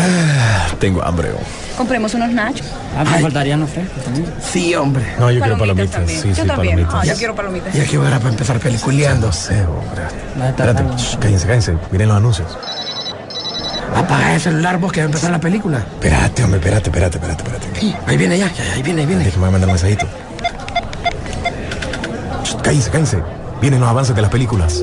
Ah, tengo hambre. oh. Compremos unos nachos. Ah, me faltarían los frescos también. Sí, hombre. No, yo quiero Palomitas también. Sí, yo sí, también. palomitas. Ah, yo quiero palomitas. Ya que hora para empezar peliculeando. No sé, hombre. A estar Espérate, shh, cállense, cállense. Miren los anuncios. Apaga el celular vos que va a empezar la película. Espérate, hombre, espérate, espérate, espérate, espérate. Ahí viene ya, ya, ahí viene, ahí viene. Déjame mandar un mensajito. Shh, Cállense, cállense. Vienen los avances de las películas.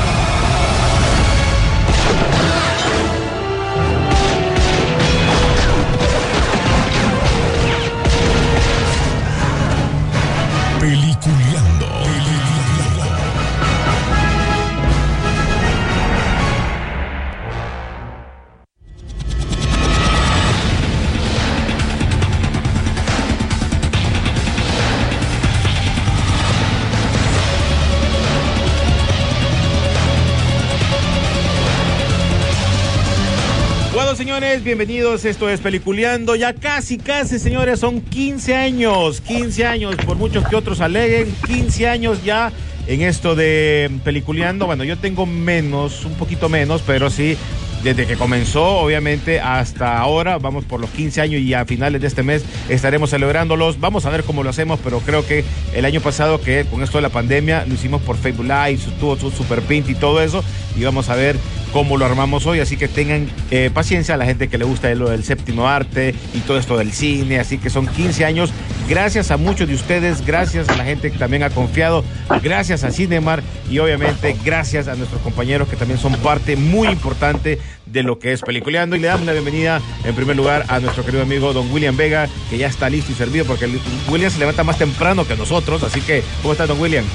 Bienvenidos. Esto es Peliculeando. Ya casi, casi, señores, son 15 años. 15 años, por muchos que otros aleguen. 15 años ya en esto de Peliculeando. Bueno, yo tengo menos, un poquito menos, pero sí, desde que comenzó, obviamente, hasta ahora, vamos por los 15 años y a finales de este mes estaremos celebrándolos. Vamos a ver cómo lo hacemos, pero creo que el año pasado, que con esto de la pandemia, lo hicimos por Facebook Live, tuvo su super pint y todo eso. Y vamos a ver cómo lo armamos hoy, así que tengan eh, paciencia a la gente que le gusta lo del séptimo arte y todo esto del cine, así que son 15 años, gracias a muchos de ustedes, gracias a la gente que también ha confiado, gracias a Cinemar y obviamente gracias a nuestros compañeros que también son parte muy importante de lo que es Peliculeando y le damos la bienvenida en primer lugar a nuestro querido amigo don William Vega, que ya está listo y servido porque William se levanta más temprano que nosotros, así que ¿cómo está don William?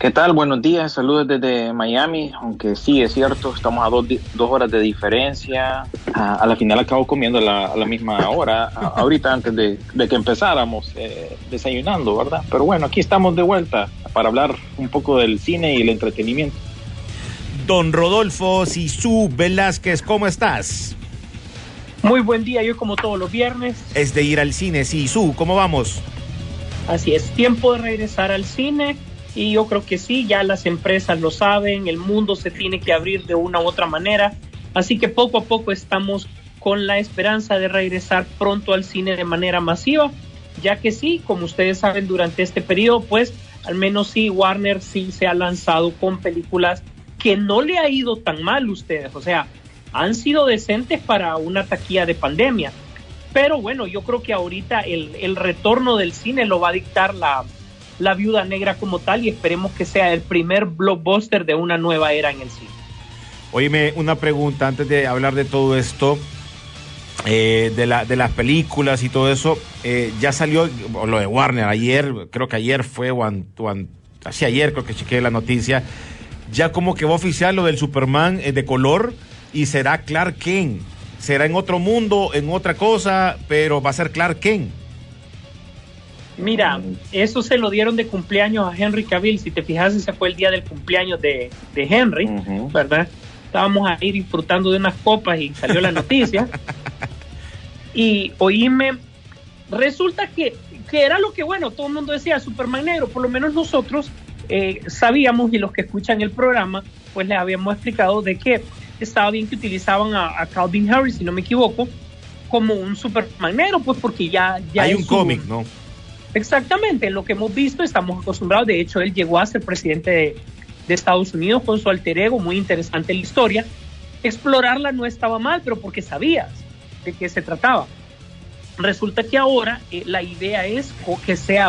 ¿Qué tal? Buenos días, saludos desde Miami, aunque sí es cierto, estamos a dos, dos horas de diferencia. A, a la final acabo comiendo a la, a la misma hora, a- ahorita antes de, de que empezáramos eh, desayunando, ¿verdad? Pero bueno, aquí estamos de vuelta para hablar un poco del cine y el entretenimiento. Don Rodolfo Sisu Velázquez, ¿cómo estás? Muy buen día, yo como todos los viernes. Es de ir al cine, Sisu, ¿cómo vamos? Así es, tiempo de regresar al cine y yo creo que sí, ya las empresas lo saben, el mundo se tiene que abrir de una u otra manera, así que poco a poco estamos con la esperanza de regresar pronto al cine de manera masiva, ya que sí, como ustedes saben, durante este periodo, pues al menos sí, Warner sí se ha lanzado con películas que no le ha ido tan mal a ustedes, o sea, han sido decentes para una taquilla de pandemia. Pero bueno, yo creo que ahorita el, el retorno del cine lo va a dictar la, la viuda negra como tal y esperemos que sea el primer blockbuster de una nueva era en el cine. Oíme, una pregunta antes de hablar de todo esto, eh, de, la, de las películas y todo eso. eh, ya salió lo de Warner ayer, creo que ayer fue, o, así ayer creo que chequeé la noticia. Ya como que va oficial lo del Superman eh, de color y será Clark Kent. Será en otro mundo, en otra cosa, pero va a ser Clark Kent. Mira, eso se lo dieron de cumpleaños a Henry Cavill. Si te fijas, ese fue el día del cumpleaños de, de Henry. ¿verdad? Estábamos ahí disfrutando de unas copas y salió la noticia. y oíme, resulta que, que era lo que, bueno, todo el mundo decía, Superman negro, por lo menos nosotros eh, sabíamos y los que escuchan el programa, pues les habíamos explicado de que estaba bien que utilizaban a, a Calvin Harris, si no me equivoco, como un Superman negro, pues porque ya, ya Hay un su- cómic, ¿no? Exactamente, lo que hemos visto, estamos acostumbrados. De hecho, él llegó a ser presidente de, de Estados Unidos con su alter ego, muy interesante la historia. Explorarla no estaba mal, pero porque sabías de qué se trataba. Resulta que ahora eh, la idea es que sea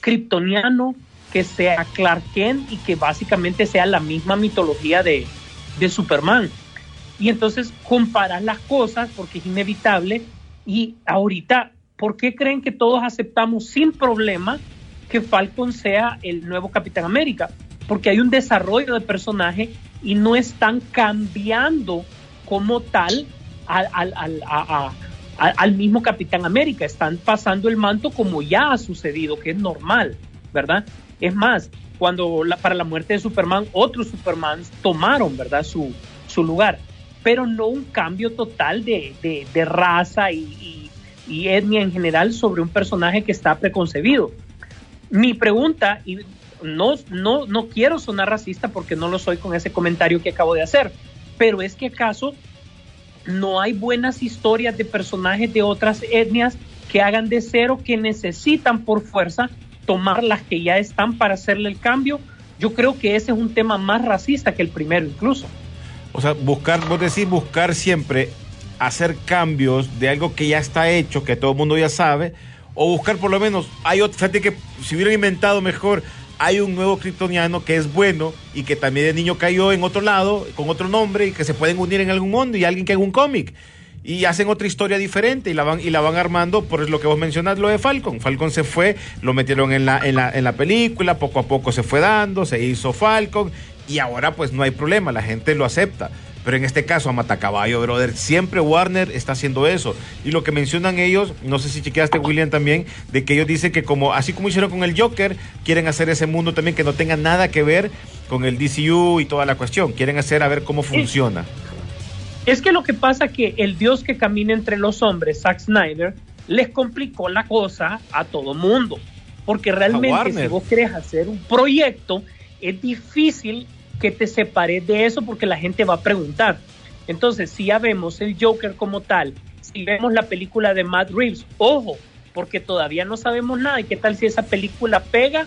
kryptoniano, que sea Clark Kent y que básicamente sea la misma mitología de, de Superman. Y entonces comparar las cosas porque es inevitable y ahorita, ¿por qué creen que todos aceptamos sin problema que Falcon sea el nuevo Capitán América? Porque hay un desarrollo de personaje y no están cambiando como tal al, al- al- a- al mismo Capitán América. Están pasando el manto como ya ha sucedido, que es normal, ¿verdad? Es más, cuando para la muerte de Superman, otros Superman tomaron, ¿verdad?, su, su lugar, pero no un cambio total de, de, de raza y, y, y, etnia en general sobre un personaje que está preconcebido. Mi pregunta, y no, no, no quiero sonar racista porque no lo soy con ese comentario que acabo de hacer, pero es que acaso no hay buenas historias de personajes de otras etnias que hagan de cero, que necesitan por fuerza tomar las que ya están para hacerle el cambio. Yo creo que ese es un tema más racista que el primero incluso. O sea, buscar, vos decís, buscar siempre hacer cambios de algo que ya está hecho, que todo el mundo ya sabe, o buscar por lo menos, hay otro, fíjate que si hubieran inventado mejor, hay un nuevo kryptoniano que es bueno y que también de niño cayó en otro lado, con otro nombre, y que se pueden unir en algún mundo, y alguien que haga un cómic. Y hacen otra historia diferente y la van, y la van armando por lo que vos mencionás, lo de Falcon. Falcon se fue, lo metieron en la, en la, en la película, poco a poco se fue dando, se hizo Falcon, y ahora pues no hay problema, la gente lo acepta. Pero en este caso, a Matacaballo, brother, siempre Warner está haciendo eso. Y lo que mencionan ellos, no sé si chequeaste, William, también, de que ellos dicen que como, así como hicieron con el Joker, quieren hacer ese mundo también que no tenga nada que ver con el DCU y toda la cuestión. Quieren hacer a ver cómo funciona. Es que lo que pasa que el Dios que camina entre los hombres, Zack Snyder, les complicó la cosa a todo mundo. Porque realmente si vos querés hacer un proyecto, es difícil que te separes de eso porque la gente va a preguntar. Entonces, si ya vemos el Joker como tal, si vemos la película de Matt Reeves, ojo, porque todavía no sabemos nada. ¿Y qué tal si esa película pega?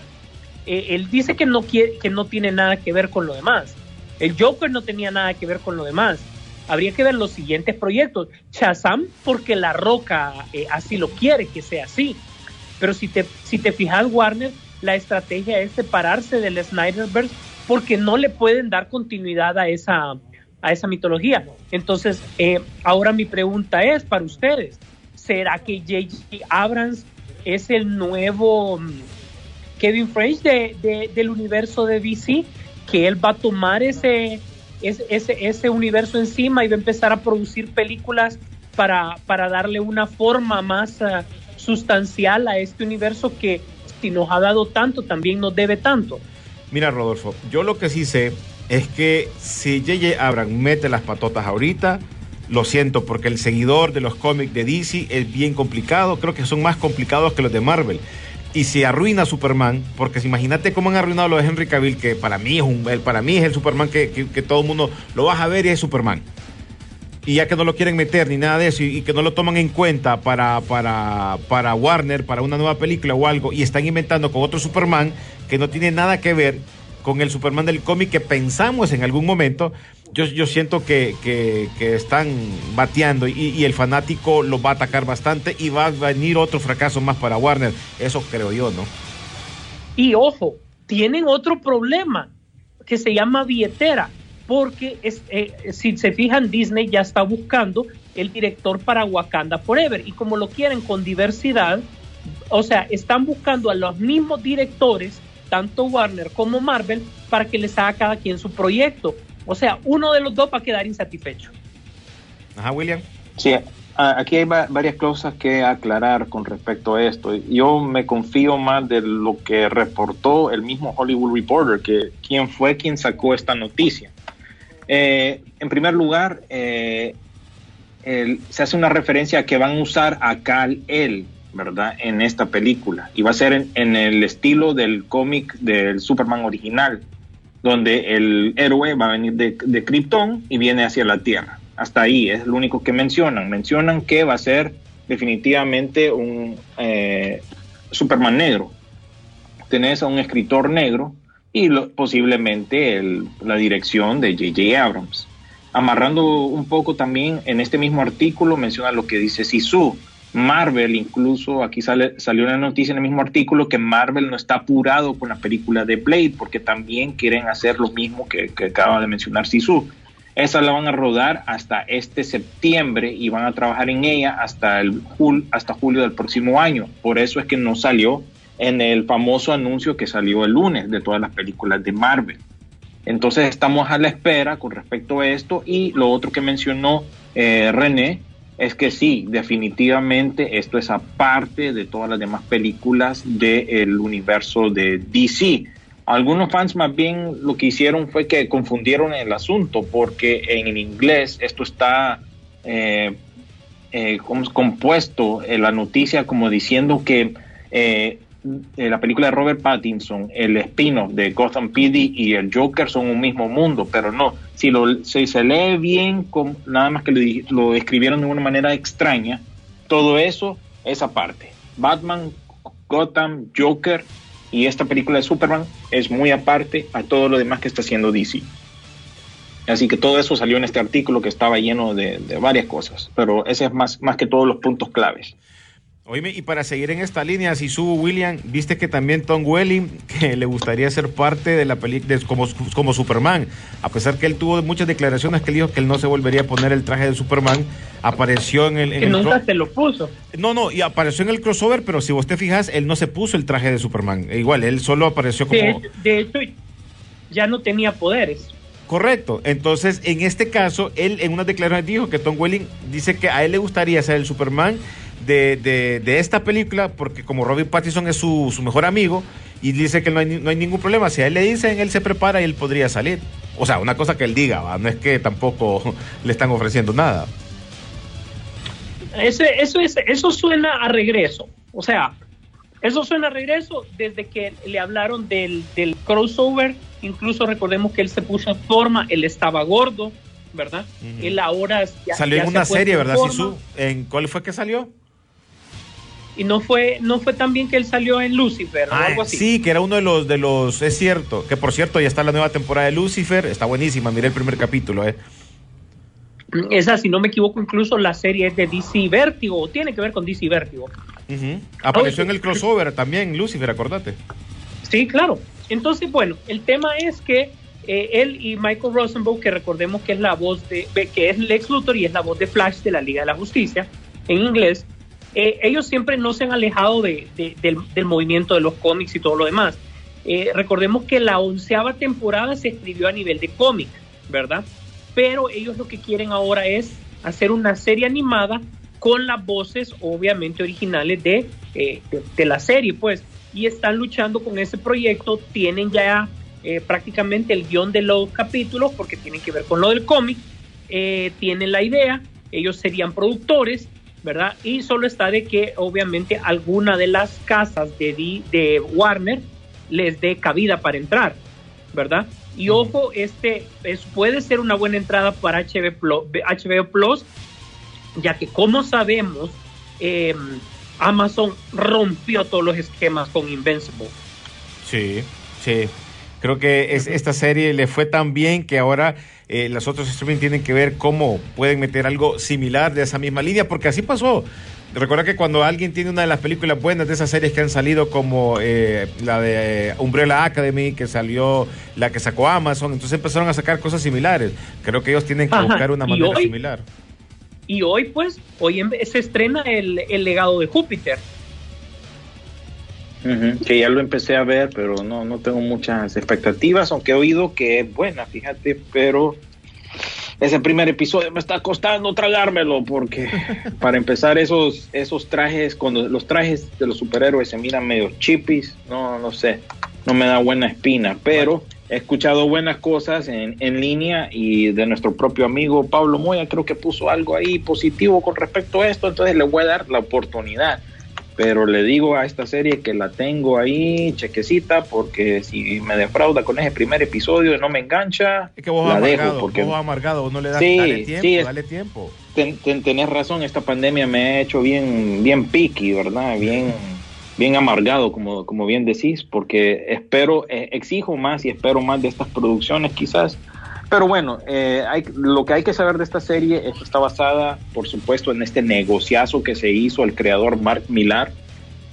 Eh, él dice que no, quiere, que no tiene nada que ver con lo demás. El Joker no tenía nada que ver con lo demás. Habría que ver los siguientes proyectos. Shazam, porque La Roca eh, así lo quiere, que sea así. Pero si te, si te fijas, Warner, la estrategia es separarse del Snyderverse porque no le pueden dar continuidad a esa, a esa mitología. Entonces, eh, ahora mi pregunta es para ustedes, ¿será que J.J. Abrams es el nuevo mm, Kevin Feige de, de, del universo de DC? Que él va a tomar ese, ese, ese, universo encima y va a empezar a producir películas para, para darle una forma más uh, sustancial a este universo que si nos ha dado tanto, también nos debe tanto. Mira, Rodolfo, yo lo que sí sé es que si J.J. Abrams mete las patotas ahorita, lo siento, porque el seguidor de los cómics de DC es bien complicado, creo que son más complicados que los de Marvel. Y si arruina Superman, porque si imagínate cómo han arruinado lo de Henry Cavill, que para mí es un, para mí es el Superman que todo el mundo lo vas a ver y es Superman y ya que no lo quieren meter ni nada de eso y, y, que no lo toman en cuenta para, para, para Warner, para una nueva película o algo, y están inventando con otro Superman que no tiene nada que ver con el Superman del cómic que pensamos en algún momento, yo, yo siento que, que, están bateando y, y, el fanático lo va a atacar bastante y va a venir otro fracaso más para Warner, eso creo yo, ¿no? Y ojo, tienen otro problema que se llama billetera porque es, eh, si se fijan, Disney ya está buscando el director para Wakanda Forever y como lo quieren con diversidad, o sea, están buscando a los mismos directores, tanto Warner como Marvel, para que les haga cada quien su proyecto. O sea, uno de los dos va a quedar insatisfecho. Ajá, William. Sí, aquí hay varias cosas que aclarar con respecto a esto. Yo me confío más de lo que reportó el mismo Hollywood Reporter, que quien fue quien sacó esta noticia. Eh, en primer lugar, eh, el, se hace una referencia a que van a usar a Cal El, ¿verdad? En esta película. Y va a ser en, el estilo del cómic del Superman original, donde el héroe va a venir de, de Krypton y viene hacia la Tierra. Hasta ahí es lo único que mencionan. Mencionan que va a ser definitivamente un eh, Superman negro. Tenés a un escritor negro y posiblemente la dirección de J.J. Abrams. Amarrando un poco también en este mismo artículo menciona lo que dice Sisu. Marvel, incluso aquí sale, salió una noticia en el mismo artículo que Marvel no está apurado con la película de Blade porque también quieren hacer lo mismo que, acaba de mencionar Sisu. Esa la van a rodar hasta este septiembre y van a trabajar en ella hasta, el jul, hasta julio del próximo año. Por eso es que no salió en el famoso anuncio que salió el lunes de todas las películas de Marvel. Entonces estamos a la espera con respecto a esto y lo otro que mencionó eh, René es que sí, definitivamente esto es aparte de todas las demás películas del universo de DC. Algunos fans más bien lo que hicieron fue que confundieron el asunto porque en inglés esto está eh, eh, compuesto en la noticia como diciendo que eh, eh, la película de Robert Pattinson, el spin-off de Gotham PD y el Joker son un mismo mundo, pero no, si, lo, si se lee bien, con, nada más que lo, escribieron de una manera extraña, todo eso es aparte. Batman, Gotham, Joker y esta película de Superman es muy aparte a todo lo demás que está haciendo DC. Así que todo eso salió en este artículo que estaba lleno de, de varias cosas, pero ese es más, más que todos los puntos claves. Oíme, y para seguir en esta línea, si subo William, viste que también Tom Welling, que le gustaría ser parte de la película como, como Superman, a pesar que él tuvo muchas declaraciones que él dijo que él no se volvería a poner el traje de Superman, apareció en el... en Que el nunca se lo puso. No, no, y apareció en el crossover, pero si vos te fijas, él no se puso el traje de Superman. E igual, él solo apareció como... De hecho, de hecho, ya no tenía poderes. Correcto. Entonces, en este caso, él en unas declaraciones dijo que Tom Welling dice que a él le gustaría ser el Superman de, de- de esta película, porque como Robin Pattinson es su, su mejor amigo, y dice que no hay, no hay ningún problema. Si a él le dicen, él se prepara y él podría salir. O sea, una cosa que él diga, ¿va? no es que tampoco le están ofreciendo nada. Ese, eso, es, eso suena a regreso. O sea, eso suena a regreso desde que le hablaron del, del crossover. Incluso recordemos que él se puso en forma, él estaba gordo, ¿verdad? Él ahora ya- salió ya en se una puesto serie, ¿verdad? ¿En cuál fue que salió? Y no fue, no fue tan bien que él salió en Lucifer o Ah, algo así. sí, que era uno de los, de los, es cierto, que por cierto ya está la nueva temporada de Lucifer, está buenísima, miré el primer capítulo, eh. Esa, si no me equivoco, incluso la serie es de DC Vértigo, tiene que ver con DC Vértigo. Apareció en el crossover también, Lucifer, acordate. Sí, claro. Entonces, bueno, el tema es que eh, él y Michael Rosenbaum, que recordemos que es la voz de, que es Lex Luthor y es la voz de Flash de la Liga de la Justicia en inglés, eh, ellos siempre no se han alejado de- de- del, del movimiento de los cómics y todo lo demás. Eh, recordemos que la onceava temporada se escribió a nivel de cómic, ¿verdad? Pero ellos lo que quieren ahora es hacer una serie animada con las voces, obviamente, originales de, eh, de, de la serie, pues. Y están luchando con ese proyecto, tienen ya eh, prácticamente el guion de los capítulos, porque tienen que ver con lo del cómic, eh, tienen la idea, ellos serían productores, ¿verdad? Y solo está de que obviamente alguna de las casas de, D- de Warner les dé cabida para entrar, ¿verdad? Y ojo, este es, puede ser una buena entrada para HBO Plus, HBO Plus ya que como sabemos, eh, Amazon rompió todos los esquemas con Invincible. Sí, sí. Creo que es, esta serie le fue tan bien que ahora eh, los otros streaming tienen que ver cómo pueden meter algo similar de esa misma línea, porque así pasó. Recuerda que cuando alguien tiene una de las películas buenas de esas series que han salido, como eh, la de eh, Umbrella Academy, que salió, la que sacó Amazon, entonces empezaron a sacar cosas similares. Creo que ellos tienen que Ajá, buscar una manera hoy- similar. Y hoy, pues, hoy se estrena el, el legado de Júpiter. Ujú, Que ya lo empecé a ver, pero no, no tengo muchas expectativas, aunque he oído que es buena, fíjate, pero ese primer episodio me está costando tragármelo, porque para empezar esos, esos trajes, cuando los trajes de los superhéroes se miran medio chippies, no, no sé, no me da buena espina, pero he escuchado buenas cosas en, en línea y de nuestro propio amigo Pablo Moya creo que puso algo ahí positivo con respecto a esto, entonces le voy a dar la oportunidad pero le digo a esta serie que la tengo ahí chequecita porque si me defrauda con ese primer episodio y no me engancha, Es que vos la amargado, dejo porque vos amargado, no le das Sí, dale tiempo, sí, es- dale tiempo. ten- ten- tenés razón, esta pandemia me ha hecho bien bien picky, ¿verdad? Bien bien amargado, como, como bien decís, porque espero, eh, exijo más y espero más de estas producciones quizás. Pero bueno, eh, hay, lo que hay que saber de esta serie es que está basada, por supuesto, en este negociazo que se hizo el creador Mark Millar,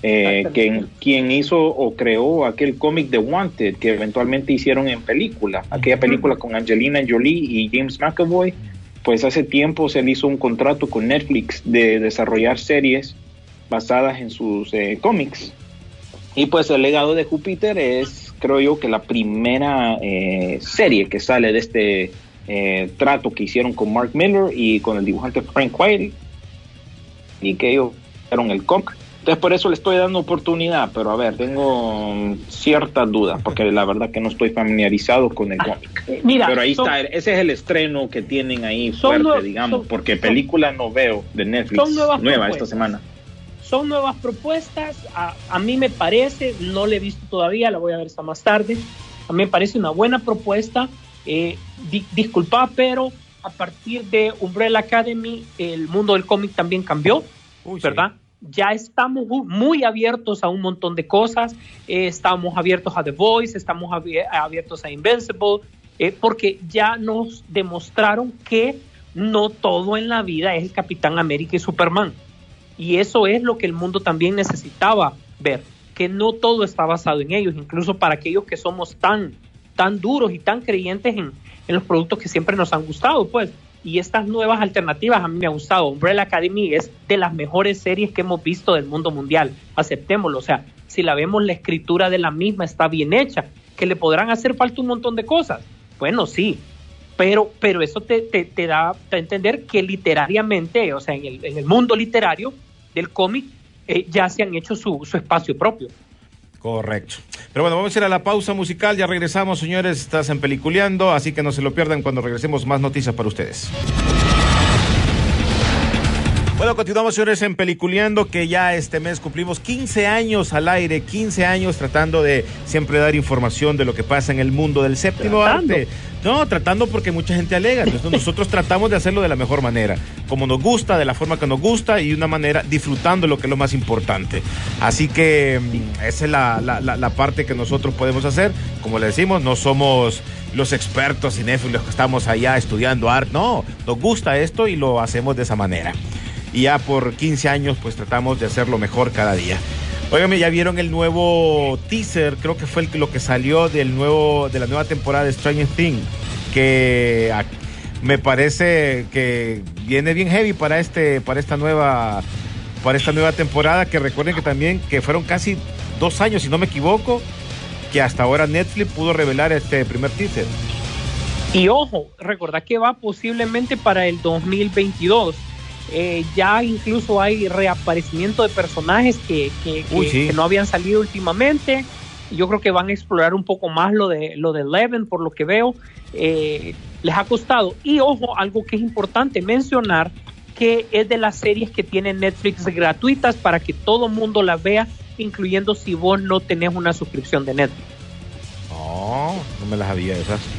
eh, quien, quien hizo o creó aquel cómic de Wanted que eventualmente hicieron en película, aquella película con Angelina Jolie y James McAvoy, pues hace tiempo se le hizo un contrato con Netflix de desarrollar series basadas en sus eh, cómics. Y pues el legado de Júpiter es, creo yo, que la primera eh, serie que sale de este eh, trato que hicieron con Mark Miller y con el dibujante Frank White y que ellos hicieron el cómic. Entonces por eso le estoy dando oportunidad, pero a ver, tengo mm, ciertas dudas, porque la verdad que no estoy familiarizado con el cómic. Eh, Mira, Pero ahí son- está, ese es el estreno que tienen ahí fuerte, digamos, son- porque película no veo de Netflix nueva propuestas. esta semana. Son nuevas propuestas, a, a mí me parece, no la he visto todavía, la voy a ver hasta más tarde, a mí me parece una buena propuesta, eh, di- disculpa, pero a partir de Umbrella Academy el mundo del cómic también cambió, Uy, sí. ¿verdad? Ya estamos mu- muy abiertos a un montón de cosas, eh, estamos abiertos a The Voice, estamos abi- abiertos a Invincible, eh, porque ya nos demostraron que no todo en la vida es el Capitán América y Superman. Y eso es lo que el mundo también necesitaba ver, que no todo está basado en ellos, incluso para aquellos que somos tan, tan duros y tan creyentes en, en los productos que siempre nos han gustado, pues. Y estas nuevas alternativas a mí me ha gustado. Umbrella Academy es de las mejores series que hemos visto del mundo mundial. Aceptémoslo. O sea, si la vemos, la escritura de la misma está bien hecha. Que le podrán hacer falta un montón de cosas. Bueno, sí. Pero, pero eso te, te, da a entender que literariamente, o sea, en el, en el mundo literario del cómic, eh, ya se han hecho su, su espacio propio. Correcto. Pero bueno, vamos a ir a la pausa musical. Ya regresamos, señores. Estás en Peliculeando, así que no se lo pierdan cuando regresemos más noticias para ustedes. Bueno, continuamos, señores, en Peliculeando, que ya este mes cumplimos 15 años al aire, 15 años tratando de siempre dar información de lo que pasa en el mundo del séptimo Tratando. arte. No, tratando porque mucha gente alega. Entonces nosotros tratamos de hacerlo de la mejor manera, como nos gusta, de la forma que nos gusta y de una manera disfrutando lo que es lo más importante. Así que mm, esa es la, la- la- la parte que nosotros podemos hacer. Como le decimos, no somos los expertos cinéfilos que estamos allá estudiando arte. No, nos gusta esto y lo hacemos de esa manera. Y ya por 15 años pues tratamos de hacerlo mejor cada día. Óigame, ya vieron el nuevo teaser, creo que fue lo que salió del nuevo, de la nueva temporada de Stranger Things, que me parece que viene bien heavy para este, para esta nueva, para esta nueva temporada, que recuerden que también que fueron casi dos años, si no me equivoco, que hasta ahora Netflix pudo revelar este primer teaser. Y ojo, recordad que va posiblemente para el 2022. Eh, ya incluso hay reaparecimiento de personajes que, que- que- Uy, sí. que no habían salido últimamente. Yo creo que van a explorar un poco más lo de lo de Eleven, por lo que veo. Eh, les ha costado. Y ojo, algo que es importante mencionar, que es de las series que tienen Netflix gratuitas para que todo mundo las vea, incluyendo si vos no tenés una suscripción de Netflix. No, no me las había esas.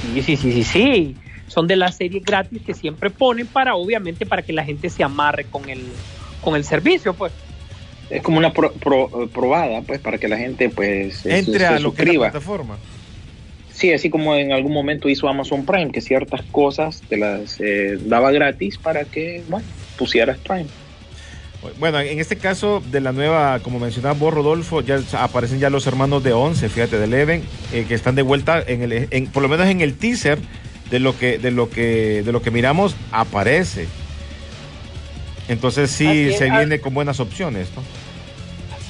Sí, sí, sí, sí, sí. Son de las series gratis que siempre ponen para, obviamente, para que la gente se amarre con el, con el servicio, pues. Es como una pro- pro- probada, pues, para que la gente, pues, se- Entre se a lo que es la plataforma. Sí, así como en algún momento hizo Amazon Prime, que ciertas cosas te las eh, daba gratis para que, bueno, pusieras Prime. Bueno, en este caso de la nueva, como mencionaba vos, Rodolfo, ya aparecen ya los hermanos de 11, fíjate, de Eleven, eh, que están de vuelta en el, en- por lo menos en el teaser de lo que, de lo que, de lo que miramos, aparece. Entonces sí es, se ah. viene con buenas opciones, ¿no?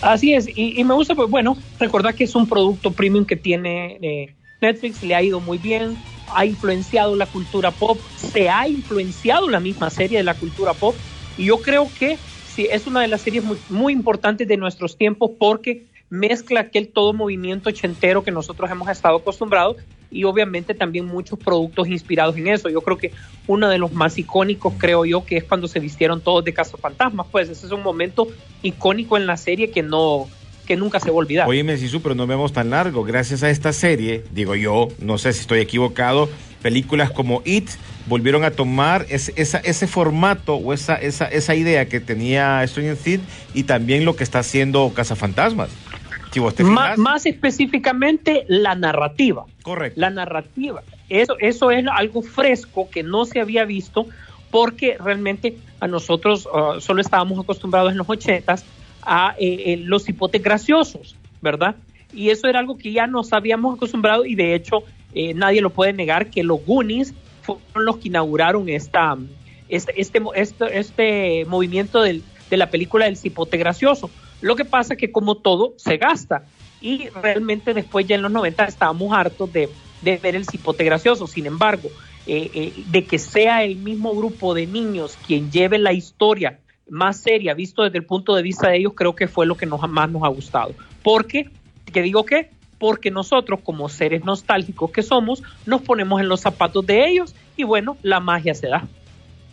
Así es, y, y me gusta, pues bueno, recordar que es un producto premium que tiene eh, Netflix, le ha ido muy bien, ha influenciado la cultura pop, se ha influenciado la misma serie de la cultura pop, y yo creo que sí, es una de las series muy, muy importantes de nuestros tiempos porque mezcla aquel todo movimiento ochentero que nosotros hemos estado acostumbrados y obviamente también muchos productos inspirados en eso. Yo creo que uno de los más icónicos, creo yo, que es cuando se vistieron todos de cazafantasmas, pues ese es un momento icónico en la serie que no que nunca se va a olvidar. Oye, Sisu, pero no vemos tan largo. Gracias a esta serie, digo yo, no sé si estoy equivocado, películas como It volvieron a tomar ese, esa, ese formato o esa, esa, esa idea que tenía Stranger Things y también lo que está haciendo Cazafantasmas. Si vos te Ma- fijas, más específicamente la narrativa. correcto. La narrativa. Eso, eso es algo fresco que no se había visto porque realmente a nosotros uh, solo estábamos acostumbrados en los ochentas a eh, eh, los hipotes graciosos, ¿verdad? Y eso era algo que ya nos habíamos acostumbrado y de hecho eh, nadie lo puede negar que los Goonies fueron los que inauguraron esta, este, este, mo- este, este movimiento del- de la película del cipote gracioso. Lo que pasa que como todo se gasta y realmente después ya en los 90 estábamos hartos de, de ver el cipote gracioso. Sin embargo, eh, eh, de que sea el mismo grupo de niños quien lleve la historia más seria, visto desde el punto de vista de ellos, creo que fue lo que nos, más nos ha gustado. Porque, ¿qué digo qué? Porque nosotros, como seres nostálgicos que somos, nos ponemos en los zapatos de ellos y bueno, la magia se da.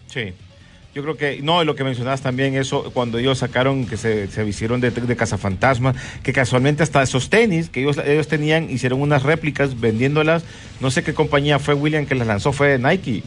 Sí. Yo creo que, no, lo que mencionabas también, eso, cuando ellos sacaron, que se, se hicieron de, de Cazafantasmas, que casualmente hasta esos tenis que ellos, ellos tenían, hicieron unas réplicas vendiéndolas, no sé qué compañía fue William que las lanzó, fue Nike.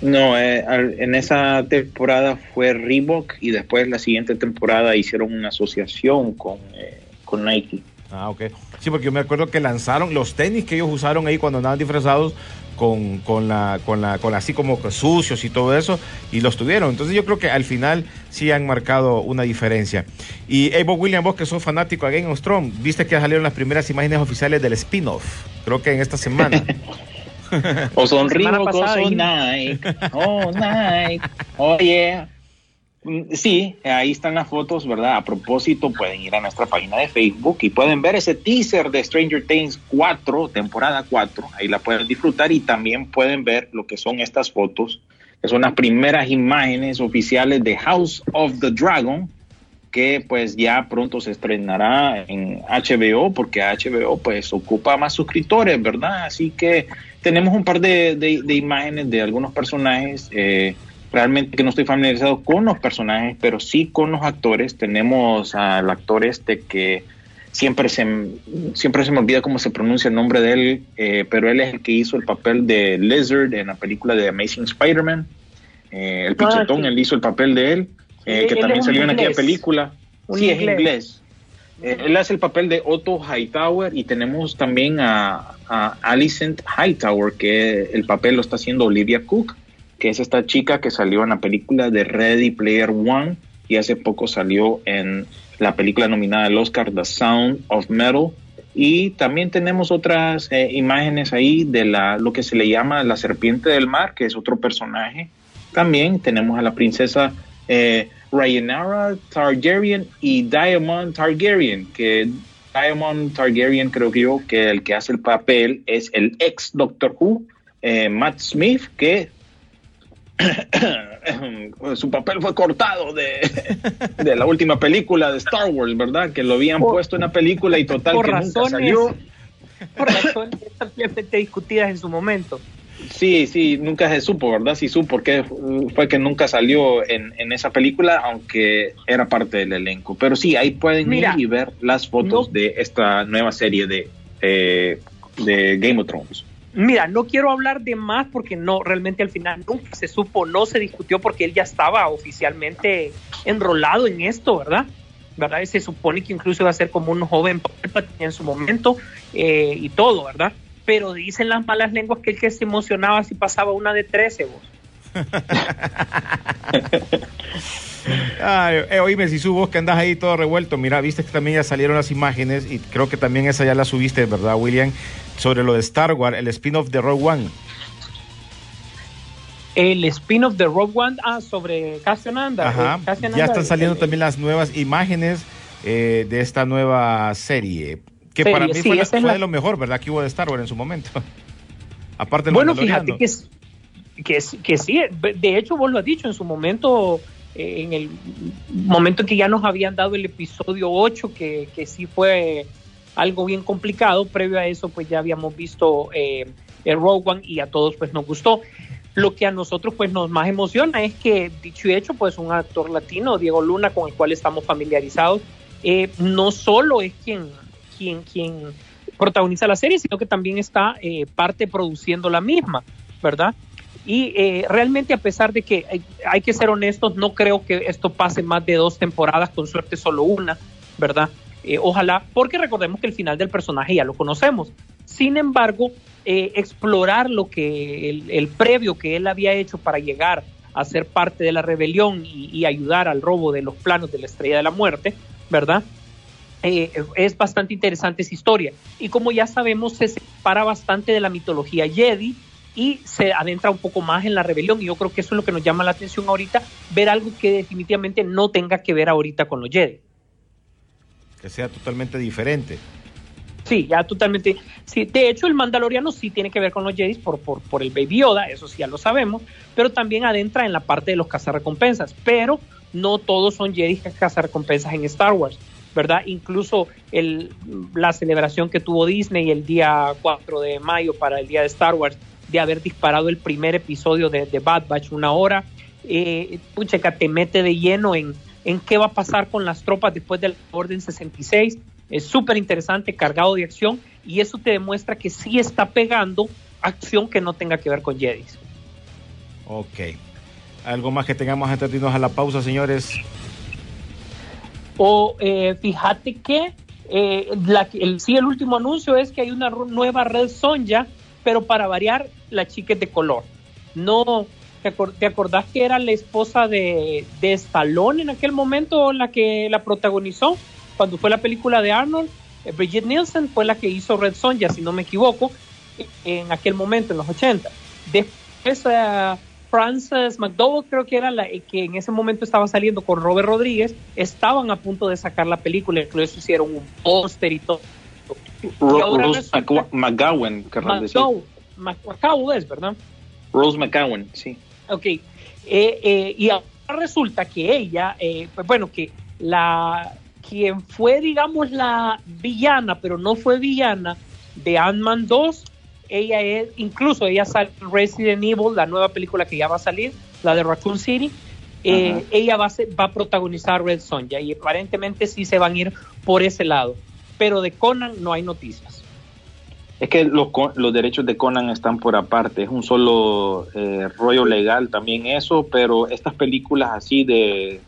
No, eh, en esa temporada fue Reebok y después la siguiente temporada hicieron una asociación con, eh, con Nike. Ah, ok. Sí, porque yo me acuerdo que lanzaron los tenis que ellos usaron ahí cuando andaban disfrazados con, con la, con la, con así como que sucios y todo eso, y los tuvieron. Entonces yo creo que al final sí han marcado una diferencia. Y hey, vos, William, vos que sos fanático de Game of Thrones, viste que salieron las primeras imágenes oficiales del spin-off, creo que en esta semana. O son La semana Reebok o son dijimos. Nike. Oh, Nike. Oh, yeah. Mm, Sí, ahí están las fotos, ¿verdad? A propósito, pueden ir a nuestra página de Facebook y pueden ver ese teaser de Stranger Things 4, temporada 4. Ahí la pueden disfrutar y también pueden ver lo que son estas fotos, que son las primeras imágenes oficiales de House of the Dragon, que pues ya pronto se estrenará en HBO, porque HBO pues ocupa más suscriptores, ¿verdad? Así que tenemos un par de, de- imágenes de algunos personajes. eh, realmente que no estoy familiarizado con los personajes, pero sí con los actores. Tenemos al actor este que siempre se, siempre se me olvida cómo se pronuncia el nombre de él, eh, pero él es el que hizo el papel de Lizard en la película de Amazing Spider-Man. Eh, el Ah, pichetón, él hizo el papel de él, eh, Sí, que él también salió en aquella película. Un sí, es inglés. él hace el papel de Otto Hightower y tenemos también a, a Alicent Hightower, que el papel lo está haciendo Olivia Cook, que es esta chica que salió en la película de Ready Player One y hace poco salió en la película nominada al Oscar The Sound of Metal. Y también tenemos otras eh, imágenes ahí de la, lo que se le llama la serpiente del mar, que es otro personaje. También tenemos a la princesa eh, Rhaenyra Targaryen y Diamond Targaryen, que Diamond Targaryen creo que yo que el que hace el papel es el ex Doctor Who, eh, Matt Smith, que su papel fue cortado de, de la última película de Star Wars, ¿verdad? Que lo habían Por- puesto en una película y total por que nunca salió. Por razones ampliamente discutidas en su momento. Sí, sí, nunca se supo, ¿verdad? Sí supo por qué fue que nunca salió en, en esa película, aunque era parte del elenco. Pero sí, ahí pueden Mira, ir y ver las fotos no- de esta nueva serie de, eh, de Game of Thrones. Mira, no quiero hablar de más porque no, realmente al final nunca se supo, no se discutió porque él ya estaba oficialmente enrolado en esto, ¿verdad? ¿Verdad? Y se supone que incluso iba a ser como un joven en su momento eh, y todo, ¿verdad? Pero dicen las malas lenguas que el que se emocionaba si pasaba una de 13, vos. Ay, eh, oíme, si vos que andas ahí todo revuelto, mira, viste que también ya salieron las imágenes y creo que también esa ya la subiste, ¿verdad, William? Sobre lo de Star Wars, el spin-off de Rogue One. El spin-off de Rogue One ah, sobre Cassian Andor. Ajá. eh, Cassian Ya están saliendo el- también las nuevas imágenes eh, de esta nueva serie. Que Serie, para mí sí, fue, la- de lo mejor, ¿verdad? Que hubo de Star Wars en su momento. Aparte del Bueno, fíjate que, es- que, es- que sí, de hecho vos lo has dicho en su momento, eh, en el momento en que ya nos habían dado el episodio 8, que, que sí fue algo bien complicado, previo a eso pues ya habíamos visto eh, el Rogue One y a todos pues nos gustó. Lo que a nosotros pues nos más emociona es que, dicho y hecho, pues un actor latino, Diego Luna, con el cual estamos familiarizados, eh, no solo es quien, quien, quien protagoniza la serie, sino que también está eh, parte produciendo la misma, ¿verdad? Y eh, realmente a pesar de que hay, hay que ser honestos, no creo que esto pase más de dos temporadas, con suerte solo una, ¿verdad? Eh, ojalá, porque recordemos que el final del personaje ya lo conocemos. Sin embargo, eh, explorar lo que el, previo que él había hecho para llegar a ser parte de la rebelión y, y ayudar al robo de los planos de la Estrella de la Muerte, ¿verdad? Eh, es bastante interesante esa historia. Y como ya sabemos, se separa bastante de la mitología Jedi y se adentra un poco más en la rebelión. Y yo creo que eso es lo que nos llama la atención ahorita, ver algo que definitivamente no tenga que ver ahorita con los Jedi. Que sea totalmente diferente. Sí, ya totalmente. Sí, de hecho, el Mandaloriano sí tiene que ver con los Jedi por, por, por el Baby Yoda, eso sí ya lo sabemos, pero también adentra en la parte de los cazarrecompensas. Pero no todos son Jedi cazarrecompensas en Star Wars, ¿verdad? Incluso el, la celebración que tuvo Disney el día 4 de mayo para el día de Star Wars, de haber disparado el primer episodio de, de Bad Batch, una hora, eh, pucheca, te mete de lleno en, en qué va a pasar con las tropas después del Orden 66 es súper interesante, cargado de acción, y eso te demuestra que sí está pegando acción que no tenga que ver con Jedis. Ok. ¿Algo más que tengamos antes de irnos a la pausa, señores? O eh, fíjate que eh, la, el, sí, el último anuncio es que hay una nueva red Sonja, pero para variar, la chica es de color. No, ¿te, acor ¿te acordás que era la esposa de, de Stallone en aquel momento la que la protagonizó? cuando fue la película de Arnold, eh, Brigitte Nielsen fue la que hizo Red Sonja, si no me equivoco, en aquel momento, en los 80. Después, uh, Frances McDowell, creo que era la que en ese momento estaba saliendo con Robert Rodríguez, estaban a punto de sacar la película, incluso hicieron un póster y todo. Ro Rose. McGowan es, ¿verdad? Rose McGowan, sí. Ok. Eh, eh, y ahora resulta que ella, eh, pues bueno, que la quien fue, digamos, la villana, pero no fue villana de Ant-Man 2, ella es, incluso ella sale en Resident Evil, la nueva película que ya va a salir, la de Raccoon City, eh, ella va a, ser, va a protagonizar Red Sonja y aparentemente sí se van a ir por ese lado, pero de Conan no hay noticias. Es que los, los derechos de Conan están por aparte, es un solo eh, rollo legal también eso, pero estas películas así de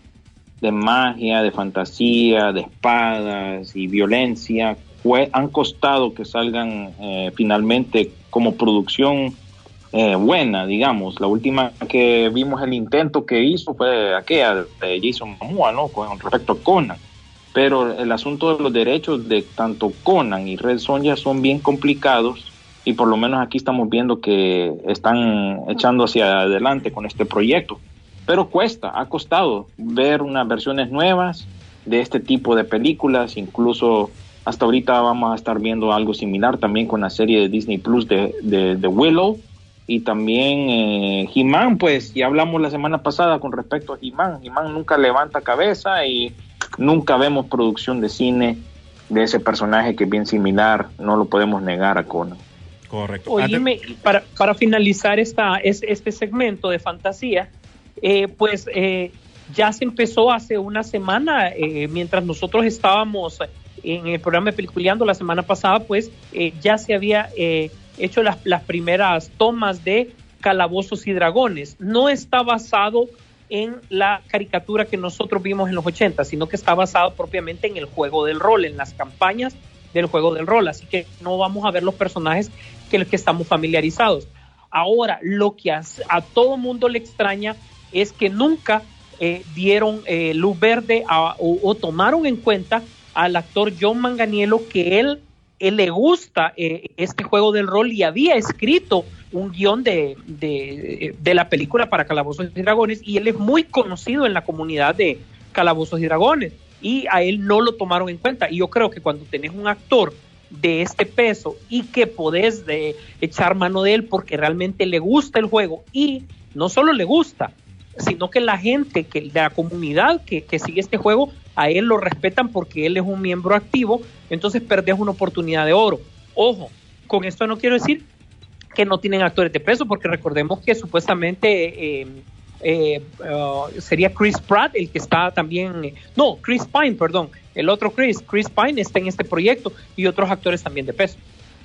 de magia, de fantasía, de espadas y violencia, fue, han costado que salgan eh, finalmente como producción eh, buena, digamos. La última que vimos el intento que hizo fue aquella de Jason Momoa, ¿no? Con respecto a Conan. Pero el asunto de los derechos de tanto Conan y Red Sonja son bien complicados y por lo menos aquí estamos viendo que están echando hacia adelante con este proyecto. Pero cuesta, ha costado ver unas versiones nuevas de este tipo de películas, incluso hasta ahorita vamos a estar viendo algo similar también con la serie de Disney Plus de, de, Willow y también eh, He-Man, pues ya hablamos la semana pasada con respecto a He-Man, He-Man nunca levanta cabeza y nunca vemos producción de cine de ese personaje que es bien similar, no lo podemos negar a Conan. Correcto. Oíme, para, para finalizar esta, este segmento de fantasía, eh, pues eh, ya se empezó hace una semana, eh, mientras nosotros estábamos en el programa de Peliculeando la semana pasada, pues ya se había hecho las, las primeras tomas de Calabozos y Dragones. No está basado en la caricatura que nosotros vimos en los 80, sino que está basado propiamente en el juego del rol, en las campañas del juego del rol. Así que no vamos a ver los personajes que los que estamos familiarizados. Ahora, lo que a, todo mundo le extraña es que nunca eh, dieron eh, luz verde o, tomaron en cuenta al actor John Manganiello que él, él le gusta eh, este juego del rol y había escrito un guion de, de, la película para Calabozos y Dragones y él es muy conocido en la comunidad de Calabozos y Dragones y a él no lo tomaron en cuenta y yo creo que cuando tenés un actor de este peso y que podés de echar mano de él porque realmente le gusta el juego y no solo le gusta, sino que la gente que, de la comunidad que, sigue este juego, a él lo respetan porque él es un miembro activo, entonces perdés una oportunidad de oro. Ojo, con esto no quiero decir que no tienen actores de peso, porque recordemos que supuestamente eh, eh, uh, sería Chris Pratt el que está también, no, Chris Pine, perdón, el otro Chris, Chris Pine está en este proyecto y otros actores también de peso.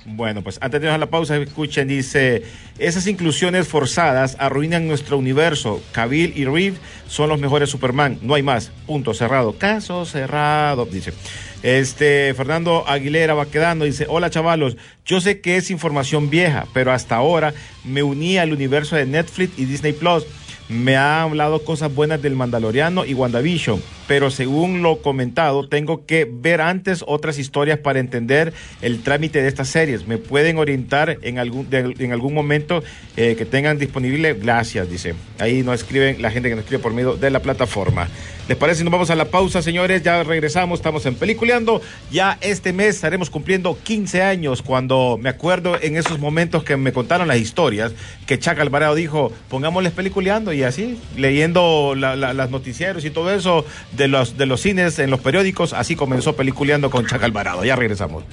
Bueno, pues antes de ir a la pausa, escuchen, dice, esas inclusiones forzadas arruinan nuestro universo. Cavill y Reeve son los mejores Superman, no hay más. Punto cerrado. Caso cerrado, dice. Este, Fernando Aguilera va quedando, dice, hola chavalos, yo sé que es información vieja, pero hasta ahora me uní al universo de Netflix y Disney Plus. Me ha hablado cosas buenas del Mandaloriano y WandaVision pero según lo comentado, tengo que ver antes otras historias para entender el trámite de estas series. ¿Me pueden orientar en algún, en algún momento eh, que tengan disponible? Gracias, dice. Ahí nos escriben la gente que nos escribe por medio de la plataforma. ¿Les parece nos vamos a la pausa, señores? Ya regresamos, estamos en Peliculeando. Ya este mes estaremos cumpliendo 15 años cuando me acuerdo en esos momentos que me contaron las historias que Chaca Alvarado dijo, pongámosles Peliculeando y así, leyendo la- la- las noticieros y todo eso de los, de los cines en los periódicos, así comenzó Peliculeando con Chaca Alvarado. Ya regresamos.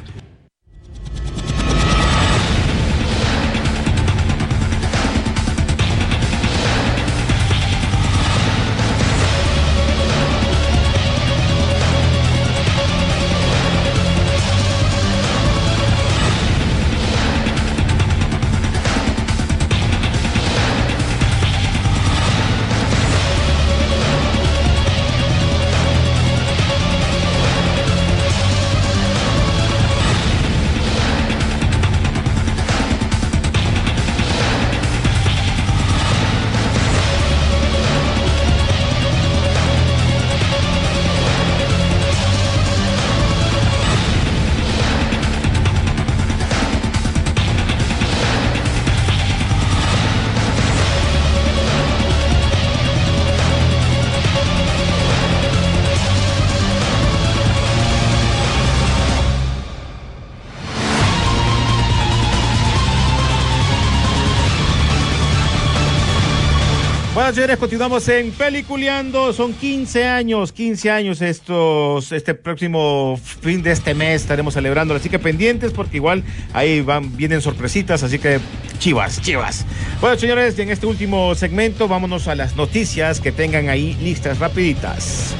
Bueno, señores, continuamos en Peliculeando. Son 15 años, 15 años estos, este próximo fin de este mes estaremos celebrando. Así que pendientes porque igual ahí van, vienen sorpresitas, así que chivas, chivas. Bueno, señores, en este último segmento vámonos a las noticias que tengan ahí listas rapiditas.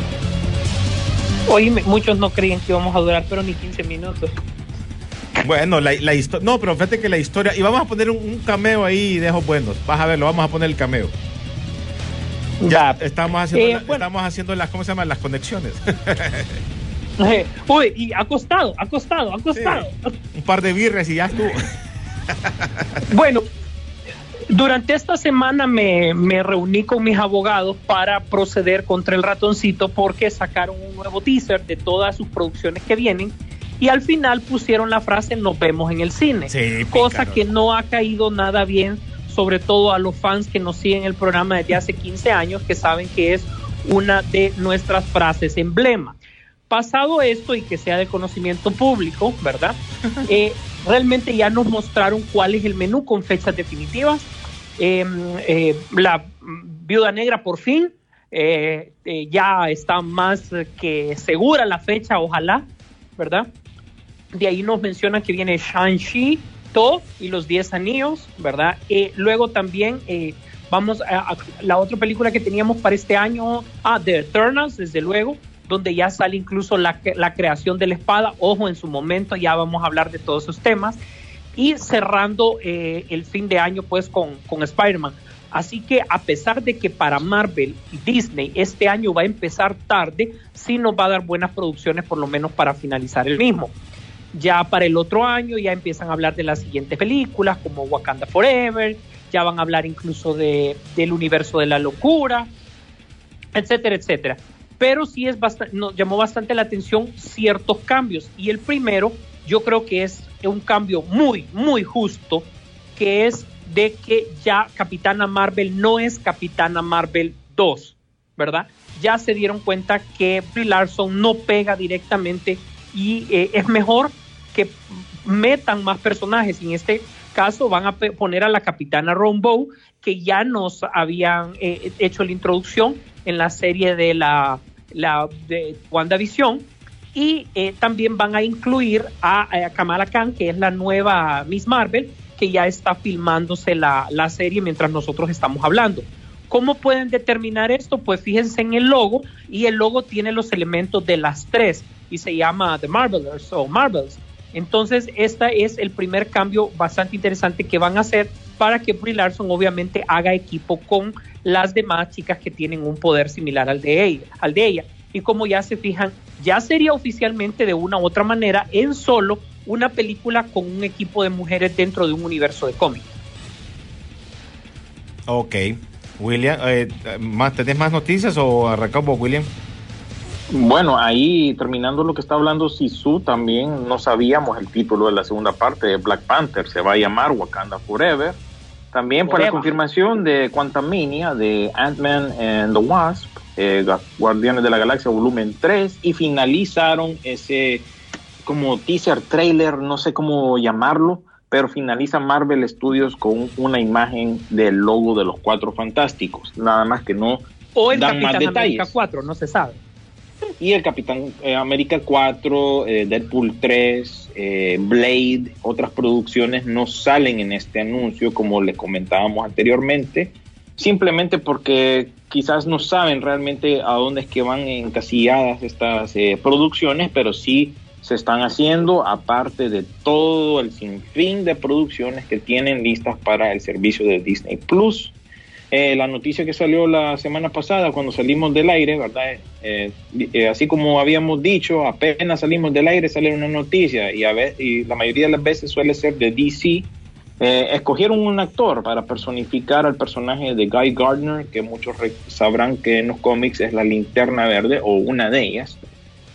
Hoy muchos no creían que íbamos a durar, pero ni 15 minutos. Bueno, la, la historia, no, pero fíjate que la historia, y vamos a poner un, un cameo ahí de esos buenos. Vas a verlo, vamos a poner el cameo. Ya, estamos haciendo, Eh, la- bueno. estamos haciendo las, ¿cómo se llaman? Las conexiones. Eh, Uy, y acostado, acostado, acostado. un par de birres y ya estuvo. Bueno, durante esta semana me, me reuní con mis abogados para proceder contra el ratoncito porque sacaron un nuevo teaser de todas sus producciones que vienen y al final pusieron la frase nos vemos en el cine, Sí, cosa que no ha caído nada bien, sobre todo a los fans que nos siguen el programa desde hace 15 años, que saben que es una de nuestras frases emblema. Pasado esto y que sea de conocimiento público, ¿verdad? Eh, realmente ya nos mostraron cuál es el menú con fechas definitivas. Eh, eh, la viuda negra por fin eh, eh, ya está más que segura la fecha, ojalá, ¿verdad? De ahí nos mencionan que viene Shang-Chi, Y los 10 anillos, ¿verdad? Eh, luego también eh, vamos a, a la otra película que teníamos para este año, ah, The Eternals, desde luego, donde ya sale incluso la, la creación de la espada. Ojo, en su momento ya vamos a hablar de todos esos temas. Y cerrando eh, el fin de año, pues, con, con Spider-Man. Así que a pesar de que para Marvel y Disney este año va a empezar tarde, sí nos va a dar buenas producciones, por lo menos para finalizar el mismo. Ya para el otro año ya empiezan a hablar de las siguientes películas, como Wakanda Forever, ya van a hablar incluso de, del universo de la locura, etcétera, etcétera. Pero sí es bastante, nos llamó bastante la atención ciertos cambios. Y el primero, yo creo que es un cambio muy, muy justo, que es de que ya Capitana Marvel no es Capitana Marvel 2, ¿verdad? Ya se dieron cuenta que Brie Larson no pega directamente y eh, es mejor que metan más personajes. En este caso van a poner a la Capitana Rombo, que ya nos habían eh, hecho la introducción en la serie de la, la de WandaVision. Y eh, también van a incluir a, a Kamala Khan, que es la nueva Miss Marvel, que ya está filmándose la, la serie mientras nosotros estamos hablando. ¿Cómo pueden determinar esto? Pues fíjense en el logo y el logo tiene los elementos de las tres y se llama The Marvelers o Marvels. Entonces, este es el primer cambio bastante interesante que van a hacer para que Brie Larson obviamente haga equipo con las demás chicas que tienen un poder similar al de ella. Al de ella. Y como ya se fijan, ya sería oficialmente de una u otra manera en solo una película con un equipo de mujeres dentro de un universo de cómics. Ok. William, eh, ¿más, ¿tenés más noticias o arrancamos, William? Bueno, ahí terminando lo que está hablando Sisu, también no sabíamos el título de la segunda parte de Black Panther, se va a llamar Wakanda Forever. También por la confirmación de Quantumania, de Ant-Man and the Wasp, eh, Guardianes de la Galaxia volumen 3, y finalizaron ese como teaser trailer, no sé cómo llamarlo, pero finaliza Marvel Studios con una imagen del logo de los Cuatro Fantásticos, nada más que no O el dan más Capitán América detalles. 4, no se sabe. Y el Capitán eh, América 4, eh, Deadpool 3, eh, Blade, otras producciones no salen en este anuncio, como les comentábamos anteriormente, simplemente porque quizás no saben realmente a dónde es que van encasilladas estas producciones, pero sí se están haciendo, aparte de todo el sinfín de producciones que tienen listas para el servicio de Disney Plus. Eh, la noticia que salió la semana pasada cuando salimos del aire, ¿verdad? Eh, eh, así como habíamos dicho, apenas salimos del aire sale una noticia y, a ve- y la mayoría de las veces suele ser de DC. Eh, escogieron un actor para personificar al personaje de Guy Gardner, que muchos sabrán que en los cómics es la linterna verde o una de ellas.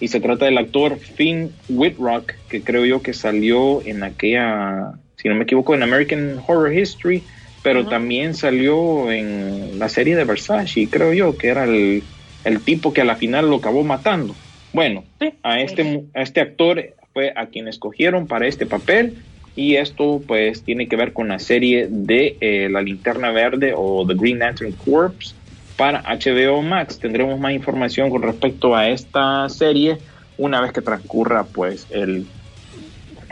Y se trata del actor Finn Whitrock, que creo yo que salió en aquella, si no me equivoco, en American Horror History, pero también salió en la serie de Versace, creo yo, que era el, el tipo que a la final lo acabó matando. Bueno, Sí. a este, a este actor fue a quien escogieron para este papel y esto pues tiene que ver con la serie de eh, La Linterna Verde o The Green Lantern Corps para HBO Max. Tendremos más información con respecto a esta serie una vez que transcurra pues el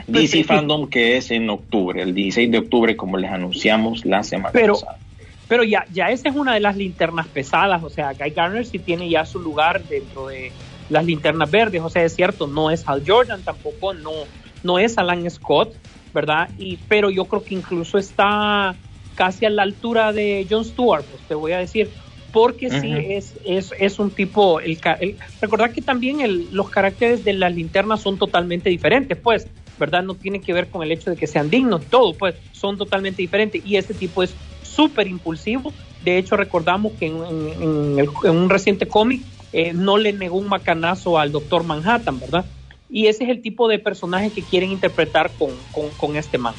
DC Fandom que es en octubre, el 16 de octubre como les anunciamos la semana Pero- pasada. Pero ya, ya esa es una de las linternas pesadas, o sea, Guy Garner sí tiene ya su lugar dentro de las linternas verdes, o sea, es cierto, no es Hal Jordan tampoco, no, no es Alan Scott, ¿verdad? Y, pero yo creo que incluso está casi a la altura de John Stewart, pues te voy a decir, porque sí es, es, es un tipo, el, el- recordad que también el- los caracteres de las linternas son totalmente diferentes, pues, ¿verdad? No tiene que ver con el hecho de que sean dignos, todo, pues, son totalmente diferentes y este tipo es súper impulsivo. De hecho, recordamos que en, un reciente cómic eh, no le negó un macanazo al Doctor Manhattan, ¿verdad? Y ese es el tipo de personaje que quieren interpretar con, con, este man.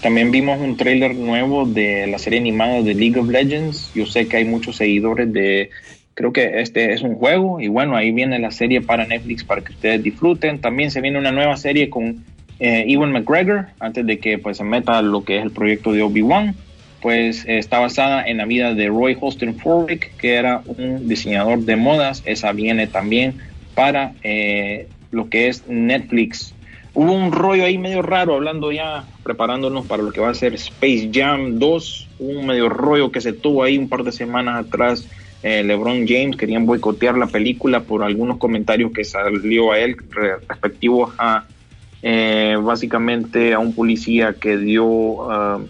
También vimos un tráiler nuevo de la serie animada de League of Legends. Yo sé que hay muchos seguidores de, creo que este es un juego y bueno, ahí viene la serie para Netflix para que ustedes disfruten. También se viene una nueva serie con eh, Ewan McGregor antes de que pues se meta lo que es el proyecto de Obi-Wan. Pues eh, está basada en la vida de Roy Holston Forwick, que era un diseñador de modas. Esa viene también para eh, lo que es Netflix. Hubo un rollo ahí medio raro, hablando ya, preparándonos para lo que va a ser Space Jam 2. Hubo un medio rollo que se tuvo ahí un par de semanas atrás. Eh, LeBron James querían boicotear la película por algunos comentarios que salió a él re- respectivos a eh, básicamente a un policía que dio ah,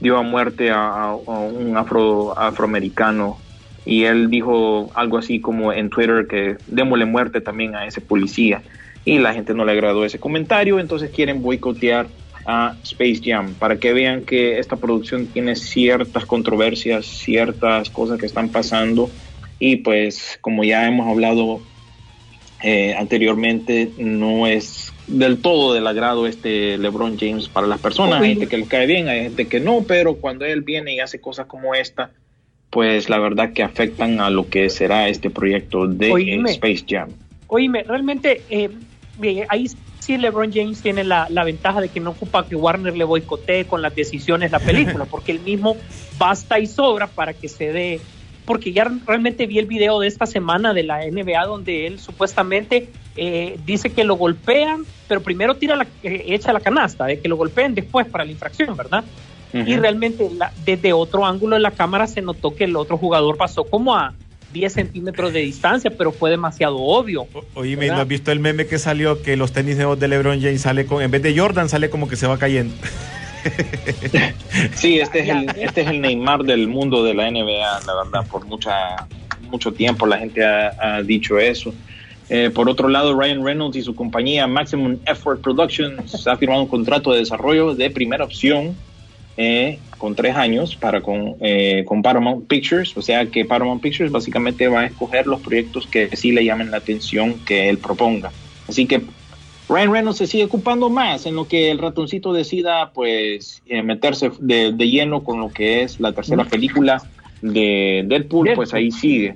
dio a muerte a un afro, afroamericano. Y él dijo algo así como en Twitter que démosle muerte también a ese policía. Y la gente no le agradó ese comentario, entonces quieren boicotear a Space Jam para que vean que esta producción tiene ciertas controversias, ciertas cosas que están pasando y pues como ya hemos hablado eh, anteriormente no es del todo del agrado este LeBron James para las personas. Hay gente que le cae bien, hay gente que no, pero cuando él viene y hace cosas como esta, pues la verdad que afectan a lo que será este proyecto de Oíme. Space Jam. Oíme, realmente eh, ahí sí LeBron James tiene la, la ventaja de que no ocupa que Warner le boicotee con las decisiones la película, porque él mismo basta y sobra para que se dé. Porque ya realmente vi el video de esta semana de la NBA donde él supuestamente eh, dice que lo golpean, pero primero tira la, eh, echa la canasta, de que lo golpeen después para la infracción, ¿verdad? Ujú. Y realmente la- desde otro ángulo de la cámara se notó que el otro jugador pasó como a 10 centímetros de distancia, pero fue demasiado obvio. Oíme, ¿Verdad? ¿no has visto el meme que salió que los tenis nuevos de LeBron James sale con, en vez de Jordan, sale como que se va cayendo? Sí, este es, el, este es el Neymar del mundo de la NBA, la verdad, por mucha, mucho tiempo la gente ha, ha dicho eso. Eh, por otro lado, Ryan Reynolds y su compañía Maximum Effort Productions ha firmado un contrato de desarrollo de primera opción eh, con tres años para con, eh, con Paramount Pictures, o sea que Paramount Pictures básicamente va a escoger los proyectos que sí le llamen la atención que él proponga. Así que Ryan Reynolds se sigue ocupando más en lo que el ratoncito decida pues eh, meterse de, de lleno con lo que es la tercera película de Deadpool, pues ahí sigue.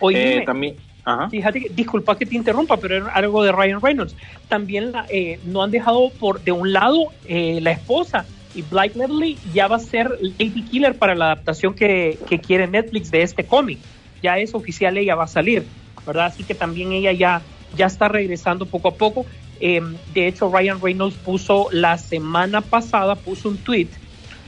Oye, Eh, también, ajá. Fíjate, que- disculpa que te interrumpa, pero era algo de Ryan Reynolds. También la, eh, no han dejado por de un lado eh, la esposa y Blake Lively ya va a ser Lady Killer para la adaptación que, que quiere Netflix de este cómic. Ya es oficial, ella va a salir, ¿verdad? Así que también ella ya, ya está regresando poco a poco. Eh, de hecho, Ryan Reynolds puso la semana pasada, puso un tweet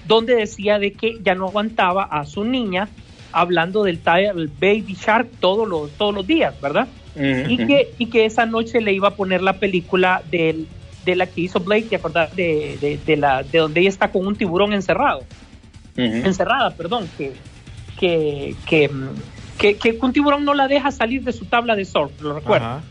donde decía de que ya no aguantaba a su niña hablando del Baby Shark todos los, todos los días, ¿verdad? Y que, y que esa noche le iba a poner la película del, de la que hizo Blake, ¿te acordás? De, de, de la, de donde ella está con un tiburón encerrado, encerrada, perdón, que, que, que, que, que un tiburón no la deja salir de su tabla de surf, lo recuerdo. Ajá.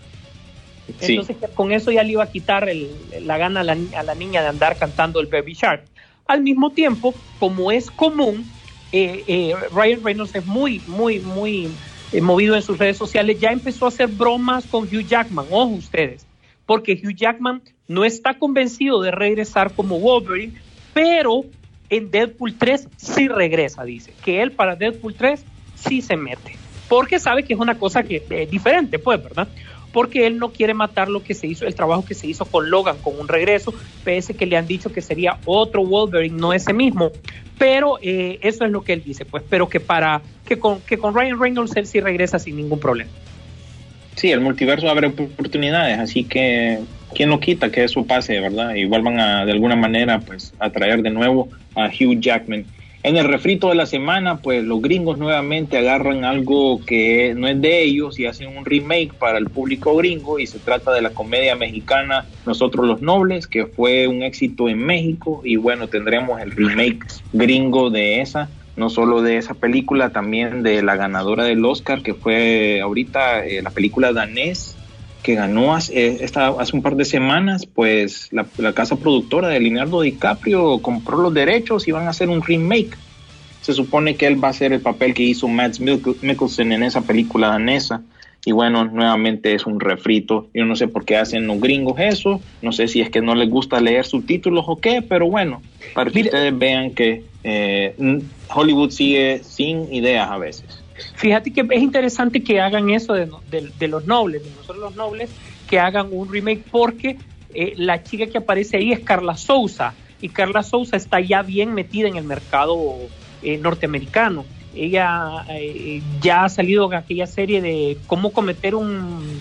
Entonces con eso ya le iba a quitar el- la gana a la, a la niña de andar cantando el Baby Shark. Al mismo tiempo, como es común, eh, eh, Ryan Reynolds es muy, muy, muy eh, movido en sus redes sociales. Ya empezó a hacer bromas con Hugh Jackman, ojo ustedes, porque Hugh Jackman no está convencido de regresar como Wolverine, pero en Deadpool 3 sí regresa, dice, que él para Deadpool 3 sí se mete, porque sabe que es una cosa que es diferente, pues, ¿verdad? Porque él no quiere matar lo que se hizo, el trabajo que se hizo con Logan, con un regreso, pese que le han dicho que sería otro Wolverine, no ese mismo. Pero eh, eso es lo que él dice, pues, pero que para que con, que con Ryan Reynolds él sí regresa sin ningún problema. Sí, el multiverso abre oportunidades, así que quién no quita que eso pase, ¿verdad? Igual van a de alguna manera pues a traer de nuevo a Hugh Jackman. En el refrito de la semana, pues los gringos nuevamente agarran algo que no es de ellos y hacen un remake para el público gringo y se trata de la comedia mexicana Nosotros los Nobles, que fue un éxito en México y bueno, tendremos el remake gringo de esa no solo de esa película, también de la ganadora del Oscar, que fue ahorita eh, la película danés, que ganó hace, eh, esta, hace un par de semanas, pues la, la, casa productora de Leonardo DiCaprio compró los derechos y van a hacer un remake. Se supone que él va a hacer el papel que hizo Mads Mikkelsen en esa película danesa. Y bueno, nuevamente es un refrito. Yo no sé por qué hacen los gringos eso. No sé si es que no les gusta leer subtítulos o qué, pero bueno, para que ustedes vean que eh, Hollywood sigue sin ideas a veces. Fíjate que es interesante que hagan eso de, los nobles, de nosotros los nobles, que hagan un remake porque eh, la chica que aparece ahí es Carla Souza y Carla Souza está ya bien metida en el mercado eh, norteamericano. Ella eh, ya ha salido en aquella serie de cómo cometer un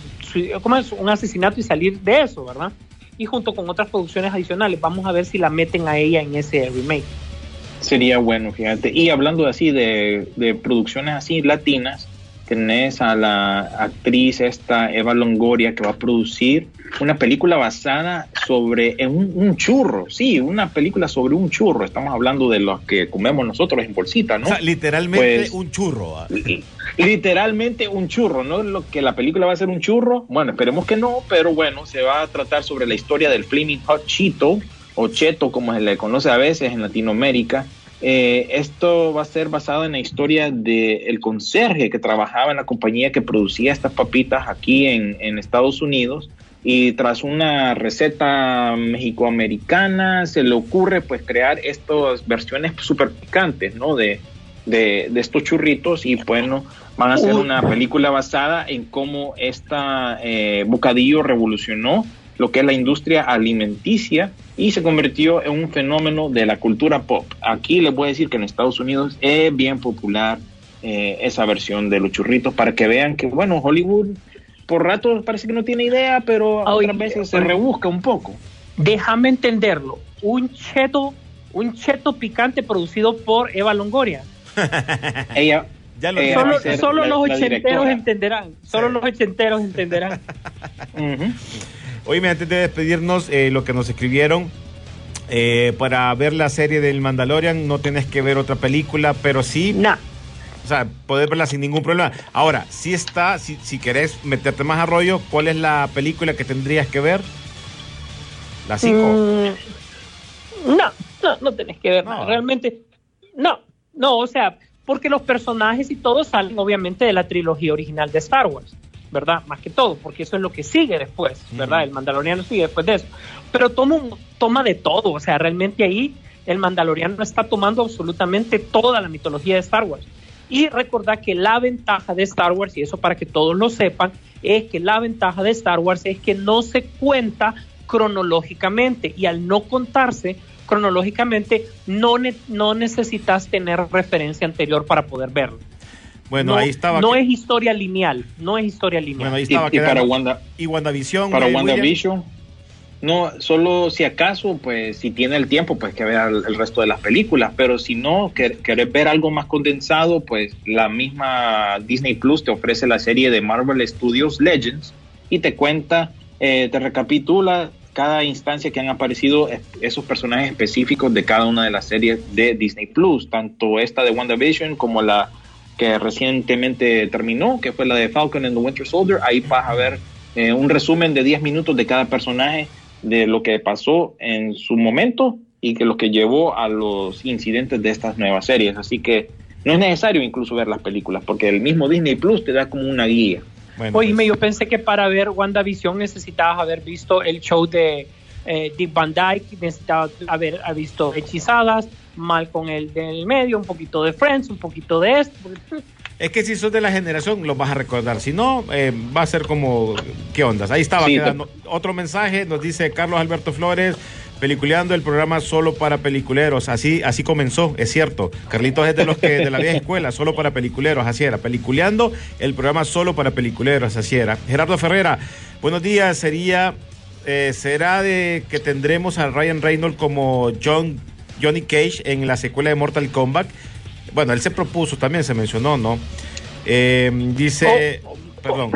asesinato y salir de eso, ¿verdad? Y junto con otras producciones adicionales. Vamos a ver si la meten a ella en ese remake. Sería bueno, fíjate. Y hablando así de, de producciones así latinas, tenés a la actriz esta Eva Longoria que va a producir una película basada sobre un, un, churro, sí, una película sobre un churro. Estamos hablando de los que comemos nosotros en bolsita, ¿no? O sea, literalmente pues, un churro. ¿ah? Literalmente un churro, ¿no? Lo que la película va a ser un churro. Bueno, esperemos que no, pero bueno, se va a tratar sobre la historia del Flaming Hot Cheeto o Cheto, como se le conoce a veces en Latinoamérica. Eh, esto va a ser basado en la historia del el conserje que trabajaba en la compañía que producía estas papitas aquí en, en Estados Unidos y tras una receta mexicoamericana se le ocurre pues crear estas versiones super picantes, ¿no? De, de, de estos churritos y bueno, van a hacer una película basada en cómo esta eh, bocadillo revolucionó lo que es la industria alimenticia y se convirtió en un fenómeno de la cultura pop. Aquí les voy a decir que en Estados Unidos es bien popular eh, esa versión de los churritos para que vean que, bueno, Hollywood por rato parece que no tiene idea, pero a otras veces se rebusca un poco. Déjame entenderlo. Un cheto, un cheto picante producido por Eva Longoria. Ella ya lo ella solo, solo la, los ochenteros entenderán. Solo los ochenteros entenderán. uh -huh. Oye, antes de despedirnos, eh, lo que nos escribieron, eh, para ver la serie del Mandalorian no tienes que ver otra película, pero sí... Nah. O sea, poder verla sin ningún problema. Ahora, si está, si, si querés meterte más a rollo, ¿cuál es la película que tendrías que ver? ¿La 5? Mm, no, No, no tenés que ver No. nada. Realmente, no, no, o sea, porque los personajes y todo salen obviamente de la trilogía original de Star Wars, ¿verdad? Más que todo, porque eso es lo que sigue después, ¿verdad? El Mandaloriano sigue después de eso. Pero toma, un- toma de todo, o sea, realmente ahí el Mandaloriano está tomando absolutamente toda la mitología de Star Wars. Y recordar que la ventaja de Star Wars, y eso para que todos lo sepan, es que la ventaja de Star Wars es que no se cuenta cronológicamente y al no contarse cronológicamente no, ne- no necesitas tener referencia anterior para poder verlo. Bueno, no, ahí estaba. no que- es historia lineal, no es historia lineal. Bueno, ahí Y, estaba y para quedando. Wanda, Y WandaVision. para eh, William. WandaVision, no, solo si acaso, pues si tiene el tiempo, pues que vea el, el resto de las películas, pero si no, quer- querés ver algo más condensado, pues la misma Disney Plus te ofrece la serie de Marvel Studios Legends y te cuenta, eh, te recapitula cada instancia que han aparecido es- esos personajes específicos de cada una de las series de Disney Plus, tanto esta de WandaVision como la que recientemente terminó, que fue la de Falcon and the Winter Soldier. Ahí vas a ver eh, un resumen de 10 minutos de cada personaje, de lo que pasó en su momento y que lo que llevó a los incidentes de estas nuevas series. Así que no es necesario incluso ver las películas, porque el mismo Disney Plus te da como una guía. Bueno, Oíme, pues, yo pensé que para ver WandaVision necesitabas haber visto el show de eh, Dick Van Dyke, necesitabas haber ha visto Hechizadas, mal con el del medio, un poquito de Friends, un poquito de esto. porque- Es que si sos de la generación, lo vas a recordar. Si no, eh, va a ser como. ¿Qué ondas? Ahí estaba Sí, quedando. Otro mensaje nos dice Carlos Alberto Flores. Peliculeando el programa solo para peliculeros. Así, así comenzó, es cierto. Carlitos es de los que de la vieja escuela, solo para peliculeros, así era. Peliculeando el programa solo para peliculeros, así era. Gerardo Ferrera, buenos días. Sería, eh, será de que tendremos a Ryan Reynolds como John Johnny Cage en la secuela de Mortal Kombat. Bueno, él se propuso, también se mencionó, ¿no? Eh, dice, Oh, oh, perdón.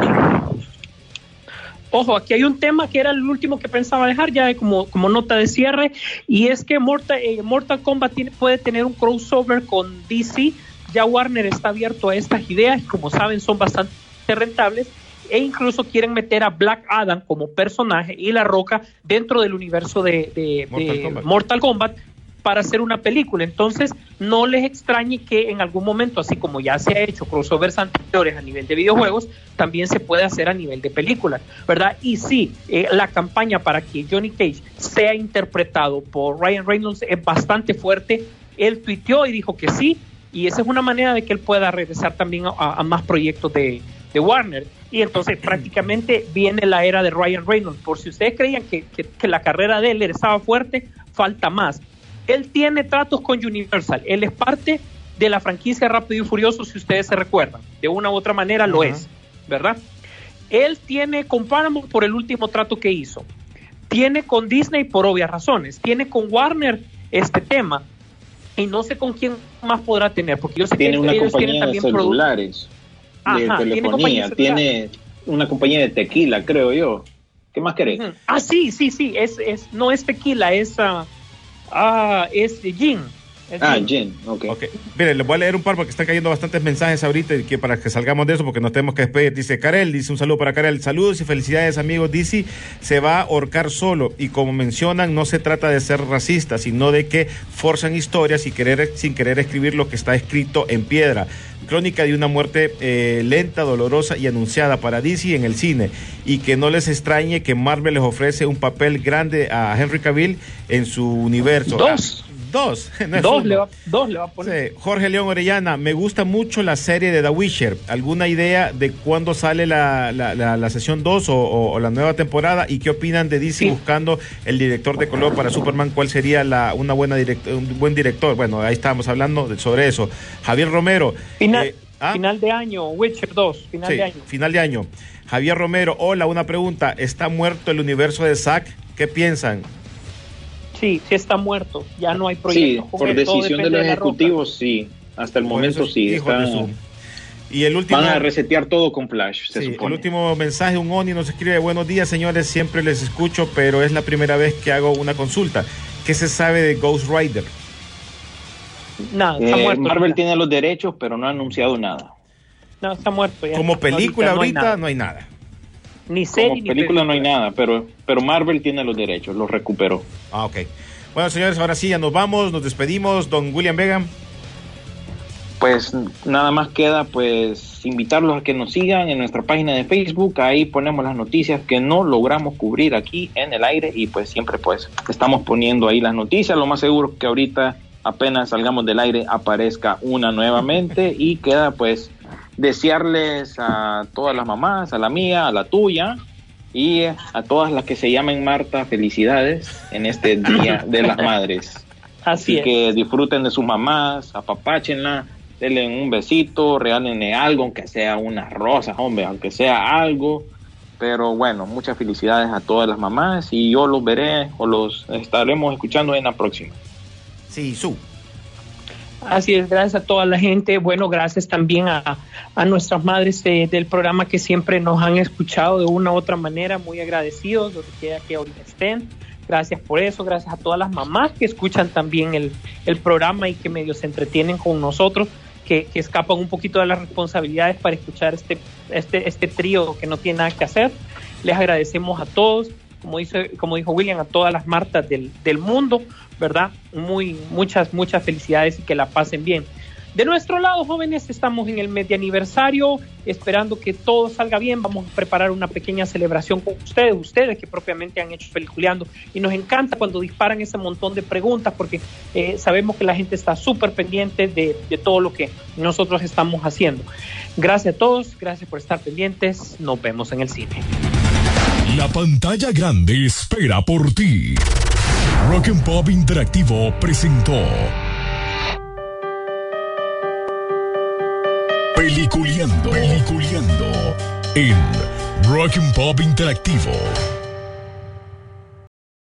Ojo, aquí hay un tema que era el último que pensaba dejar ya como, como nota de cierre, y es que Mortal, eh, Mortal Kombat tiene- puede tener un crossover con DC. Ya Warner está abierto a estas ideas, como saben, son bastante rentables, e incluso quieren meter a Black Adam como personaje y La Roca dentro del universo de, de- Mortal de Kombat. Mortal Kombat para hacer una película. Entonces, no les extrañe que en algún momento, así como ya se ha hecho crossovers anteriores a nivel de videojuegos, también se puede hacer a nivel de películas, ¿verdad? Y sí, eh, la campaña para que Johnny Cage sea interpretado por Ryan Reynolds es bastante fuerte. Él tuiteó y dijo que sí, y esa es una manera de que él pueda regresar también a, a más proyectos de, de Warner. Y entonces prácticamente viene la era de Ryan Reynolds. Por si ustedes creían que, que- que la carrera de él estaba fuerte, falta más. Él tiene tratos con Universal. Él es parte de la franquicia Rápido y Furioso, si ustedes se recuerdan. De una u otra manera lo es, ¿verdad? Él tiene con Paramount por el último trato que hizo. Tiene con Disney por obvias razones. Tiene con Warner este tema. Y no sé con quién más podrá tener, porque yo sé Tiene que una ellos tienen compañía de también celulares, de Ajá, compañía telefonía, tiene una compañía de tequila, creo yo. ¿Qué más querés? Ah, sí, sí, sí, es, es, no es tequila, es, ah, ah, es gin. Ah. Jen, ok. Ok, mire, les voy a leer un par porque están cayendo bastantes mensajes ahorita y que para que salgamos de eso porque nos tenemos que despedir. Dice Karel, dice un saludo para Karel. Saludos y felicidades amigos. Dice, se va a ahorcar solo y como mencionan, no se trata de ser racista, sino de que forzan historias y querer, sin querer escribir lo que está escrito en piedra. Crónica de una muerte eh, lenta, dolorosa y anunciada para DC en el cine. Y que no les extrañe que Marvel les ofrece un papel grande a Henry Cavill en su universo. Dos. Ah, dos. no Dos le, va, dos le va a poner. Sí, Jorge León Orellana, me gusta mucho la serie de The Witcher. ¿Alguna idea de cuándo sale la, la, la- la sesión 2 o, o- o la nueva temporada? ¿Y qué opinan de DC Sí. buscando el director de color para Superman? ¿Cuál sería la, una buena direct- un buen director? Bueno, ahí estábamos hablando de- sobre eso. Javier Romero. Final, eh, ¿ah? final de año, Witcher 2, final Sí, de año. final de año. Javier Romero, hola, una pregunta. ¿Está muerto el universo de Zack? ¿Qué piensan? Sí, sí está muerto, ya no hay Sí, proyecto. con por decisión de los ejecutivos, sí. Hasta el Por momento sí. está- Y el último... van a resetear todo con Flash, se Sí, el supone. último mensaje, un Oni nos escribe, buenos días señores, siempre les escucho, pero es la primera vez que hago una consulta. ¿Qué se sabe de Ghost Rider? Nada, está Eh, muerto. Marvel tiene los derechos, pero no ha anunciado nada. No, está muerto ya. Como película no hay ahorita nada. no hay nada. Ni serie Como ni película no hay nada, pero, pero Marvel tiene los derechos, los recuperó. Ah, ok. Bueno, señores, ahora sí, ya nos vamos, nos despedimos. Don William Vega. Pues nada más queda pues invitarlos a que nos sigan en nuestra página de Facebook, ahí ponemos las noticias que no logramos cubrir aquí en el aire y pues siempre pues estamos poniendo ahí las noticias, lo más seguro que ahorita apenas salgamos del aire aparezca una nuevamente y queda pues desearles a todas las mamás, a la mía, a la tuya y a todas las que se llamen Marta felicidades en este Día de las Madres. Así, Así es. que disfruten de sus mamás, apapáchenla, denle un besito, regálenle algo, aunque sea unas rosas, hombre, aunque sea algo. Pero bueno, muchas felicidades a todas las mamás y yo los veré o los estaremos escuchando en la próxima. Sí, su. Así es, gracias a toda la gente. Bueno, gracias también a, a nuestras madres de- del programa que siempre nos han escuchado de una u otra manera. Muy agradecidos, donde quiera que ahorita estén. Gracias por eso, gracias a todas las mamás que escuchan también el, el programa y que medio se entretienen con nosotros, que, que escapan un poquito de las responsabilidades para escuchar este, este, este trío que no tiene nada que hacer. Les agradecemos a todos, como, dice, como dijo William, a todas las Martas del, del mundo, ¿verdad? Muy, muchas, muchas felicidades y que la pasen bien. De nuestro lado, jóvenes, estamos en el medio aniversario, esperando que todo salga bien. Vamos a preparar una pequeña celebración con ustedes, ustedes que propiamente han hecho peliculeando. Y nos encanta cuando disparan ese montón de preguntas, porque eh, sabemos que la gente está súper pendiente de, de todo lo que nosotros estamos haciendo. Gracias a todos, gracias por estar pendientes. Nos vemos en el cine. La pantalla grande espera por ti. Rock and Pop Interactivo presentó Peliculeando, Peliculeando en Rock and Pop Interactivo.